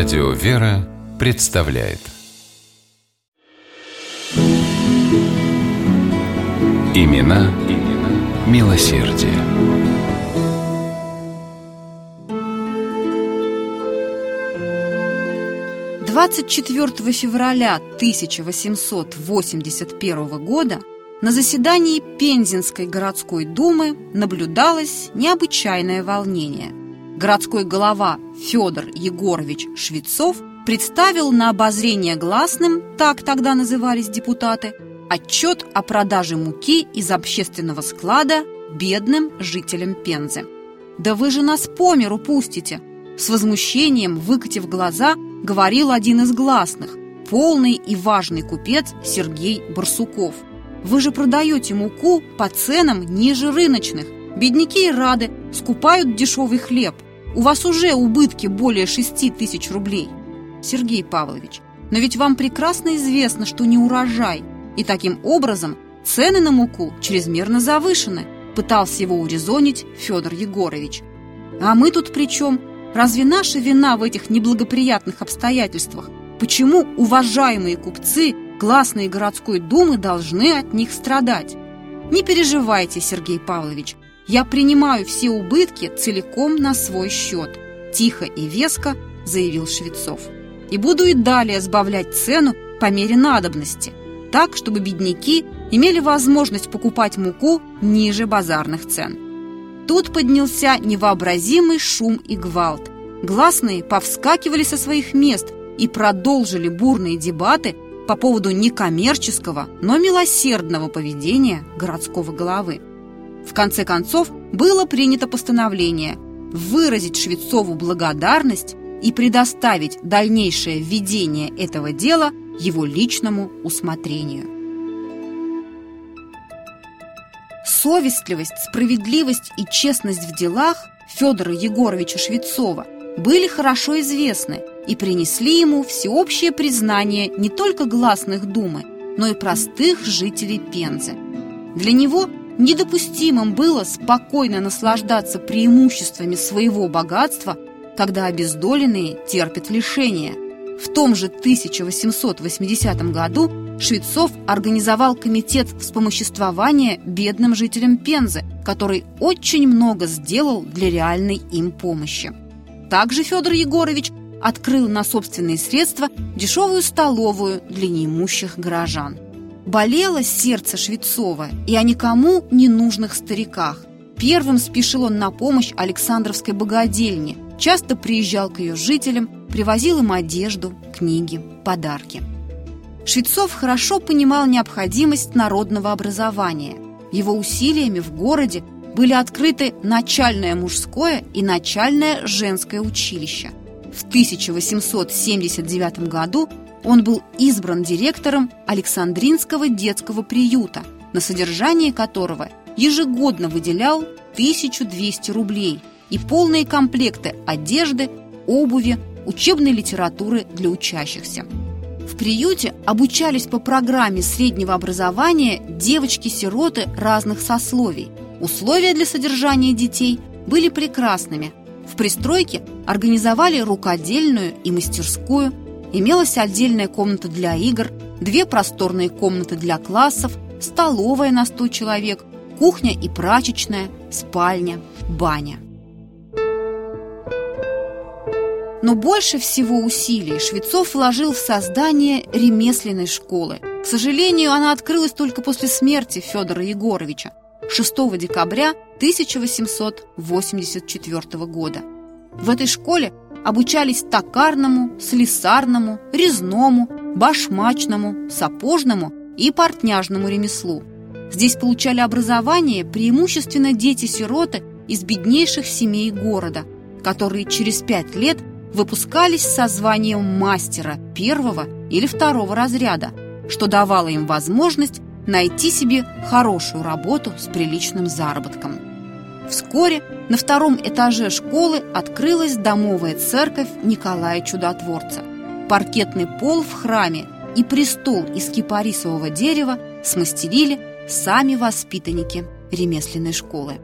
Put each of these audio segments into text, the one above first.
Радио «Вера» представляет Имена, имена милосердие. Двадцать четвертого февраля 1881 года на заседании Пензенской городской думы наблюдалось необычайное волнение. Городской голова Федор Егорович Швецов представил на обозрение гласным, так тогда назывались депутаты, отчет о продаже муки из общественного склада бедным жителям Пензы. «Да вы же нас по миру пустите!» С возмущением, выкатив глаза, говорил один из гласных, полный и важный купец Сергей Барсуков. «Вы же продаете муку по ценам ниже рыночных. Бедняки и рады, скупают дешевый хлеб. У вас уже убытки более 6 тысяч рублей». Сергей Павлович, но ведь вам прекрасно известно, что не урожай, и таким образом цены на муку чрезмерно завышены, пытался его урезонить Федор Егорович. А мы тут при чем? Разве наша вина в этих неблагоприятных обстоятельствах? Почему уважаемые купцы, гласные городской думы, должны от них страдать? Не переживайте, Сергей Павлович, я принимаю все убытки целиком на свой счет, тихо и веско заявил Швецов и буду и далее сбавлять цену по мере надобности, так, чтобы бедняки имели возможность покупать муку ниже базарных цен. Тут поднялся невообразимый шум и гвалт. Гласные повскакивали со своих мест и продолжили бурные дебаты по поводу некоммерческого, но милосердного поведения городского головы. В конце концов, было принято постановление выразить Швецову благодарность и предоставить дальнейшее ведение этого дела его личному усмотрению. Совестливость, справедливость и честность в делах Федора Егоровича Швецова были хорошо известны и принесли ему всеобщее признание не только гласных думы, но и простых жителей Пензы. Для него недопустимым было спокойно наслаждаться преимуществами своего богатства – когда обездоленные терпят лишения. В том же 1880 году Швецов организовал комитет вспомоществования бедным жителям Пензы, который очень много сделал для реальной им помощи. Также Федор Егорович открыл на собственные средства дешевую столовую для неимущих горожан. Болело сердце Швецова и о никому не нужных стариках. Первым спешил он на помощь Александровской богадельне – часто приезжал к ее жителям, привозил им одежду, книги, подарки. Швецов хорошо понимал необходимость народного образования. Его усилиями в городе были открыты начальное мужское и начальное женское училище. В 1879 году он был избран директором Александринского детского приюта, на содержание которого ежегодно выделял 1200 рублей – и полные комплекты одежды, обуви, учебной литературы для учащихся. В приюте обучались по программе среднего образования девочки-сироты разных сословий. Условия для содержания детей были прекрасными. В пристройке организовали рукодельную и мастерскую, имелась отдельная комната для игр, две просторные комнаты для классов, столовая на 100 человек, кухня и прачечная, спальня, баня. Но больше всего усилий Швецов вложил в создание ремесленной школы. К сожалению, она открылась только после смерти Федора Егоровича 6 декабря 1884 года. В этой школе обучались токарному, слесарному, резному, башмачному, сапожному и портняжному ремеслу. Здесь получали образование преимущественно дети-сироты из беднейших семей города, которые через пять лет выпускались со званием мастера первого или второго разряда, что давало им возможность найти себе хорошую работу с приличным заработком. Вскоре на втором этаже школы открылась домовая церковь Николая Чудотворца. Паркетный пол в храме и престол из кипарисового дерева смастерили сами воспитанники ремесленной школы.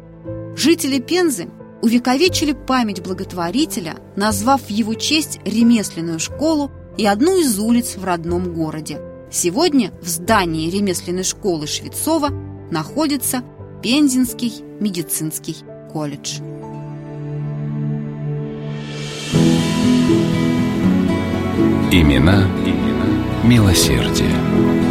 Жители Пензы увековечили память благотворителя, назвав в его честь ремесленную школу и одну из улиц в родном городе. Сегодня в здании ремесленной школы Швецова находится Пензенский медицинский колледж. Имена, имена милосердия.